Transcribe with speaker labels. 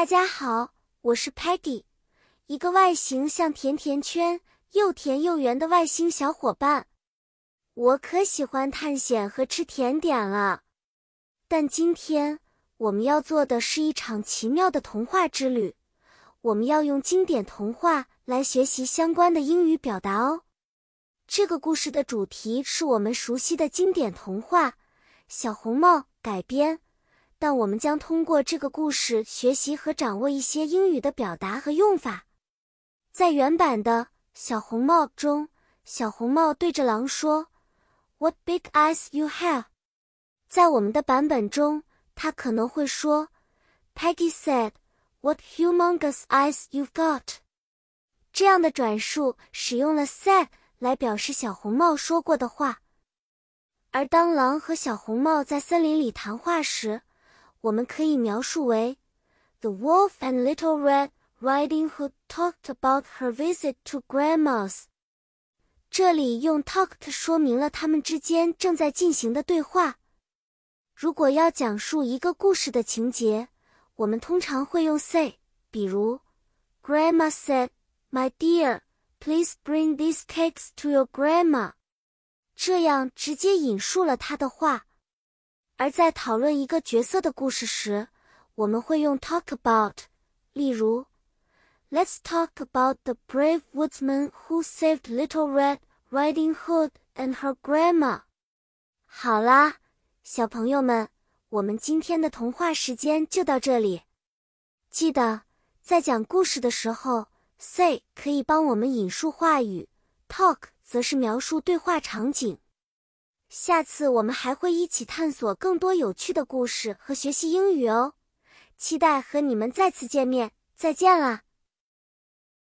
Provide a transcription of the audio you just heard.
Speaker 1: 大家好，我是 Peggy，一个外形像甜甜圈、又甜又圆的外星小伙伴。我可喜欢探险和吃甜点了。但今天我们要做的是一场奇妙的童话之旅。我们要用经典童话来学习相关的英语表达哦。这个故事的主题是我们熟悉的经典童话《小红帽》改编。但我们将通过这个故事学习和掌握一些英语的表达和用法。在原版的《小红帽》中，小红帽对着狼说：“What big eyes you have！” 在我们的版本中，他可能会说：“Peggy said, what humongous eyes you've got！” 这样的转述使用了 “said” 来表示小红帽说过的话。而当狼和小红帽在森林里谈话时，我们可以描述为：The wolf and Little Red Riding Hood talked about her visit to Grandma's。这里用 talked 说明了他们之间正在进行的对话。如果要讲述一个故事的情节，我们通常会用 say，比如，Grandma said, "My dear, please bring these cakes to your grandma." 这样直接引述了他的话。 而在讨论一个角色的故事时，我们会用 talk about。例如，Let's talk about the brave woodsman who saved Little Red Riding Hood and her grandma。好啦，小朋友们，我们今天的童话时间就到这里。记得在讲故事的时候，say 可以帮我们引述话语，talk 则是描述对话场景。下次我们还会一起探索更多有趣的故事和学习英语哦，期待和你们再次见面，再见啦！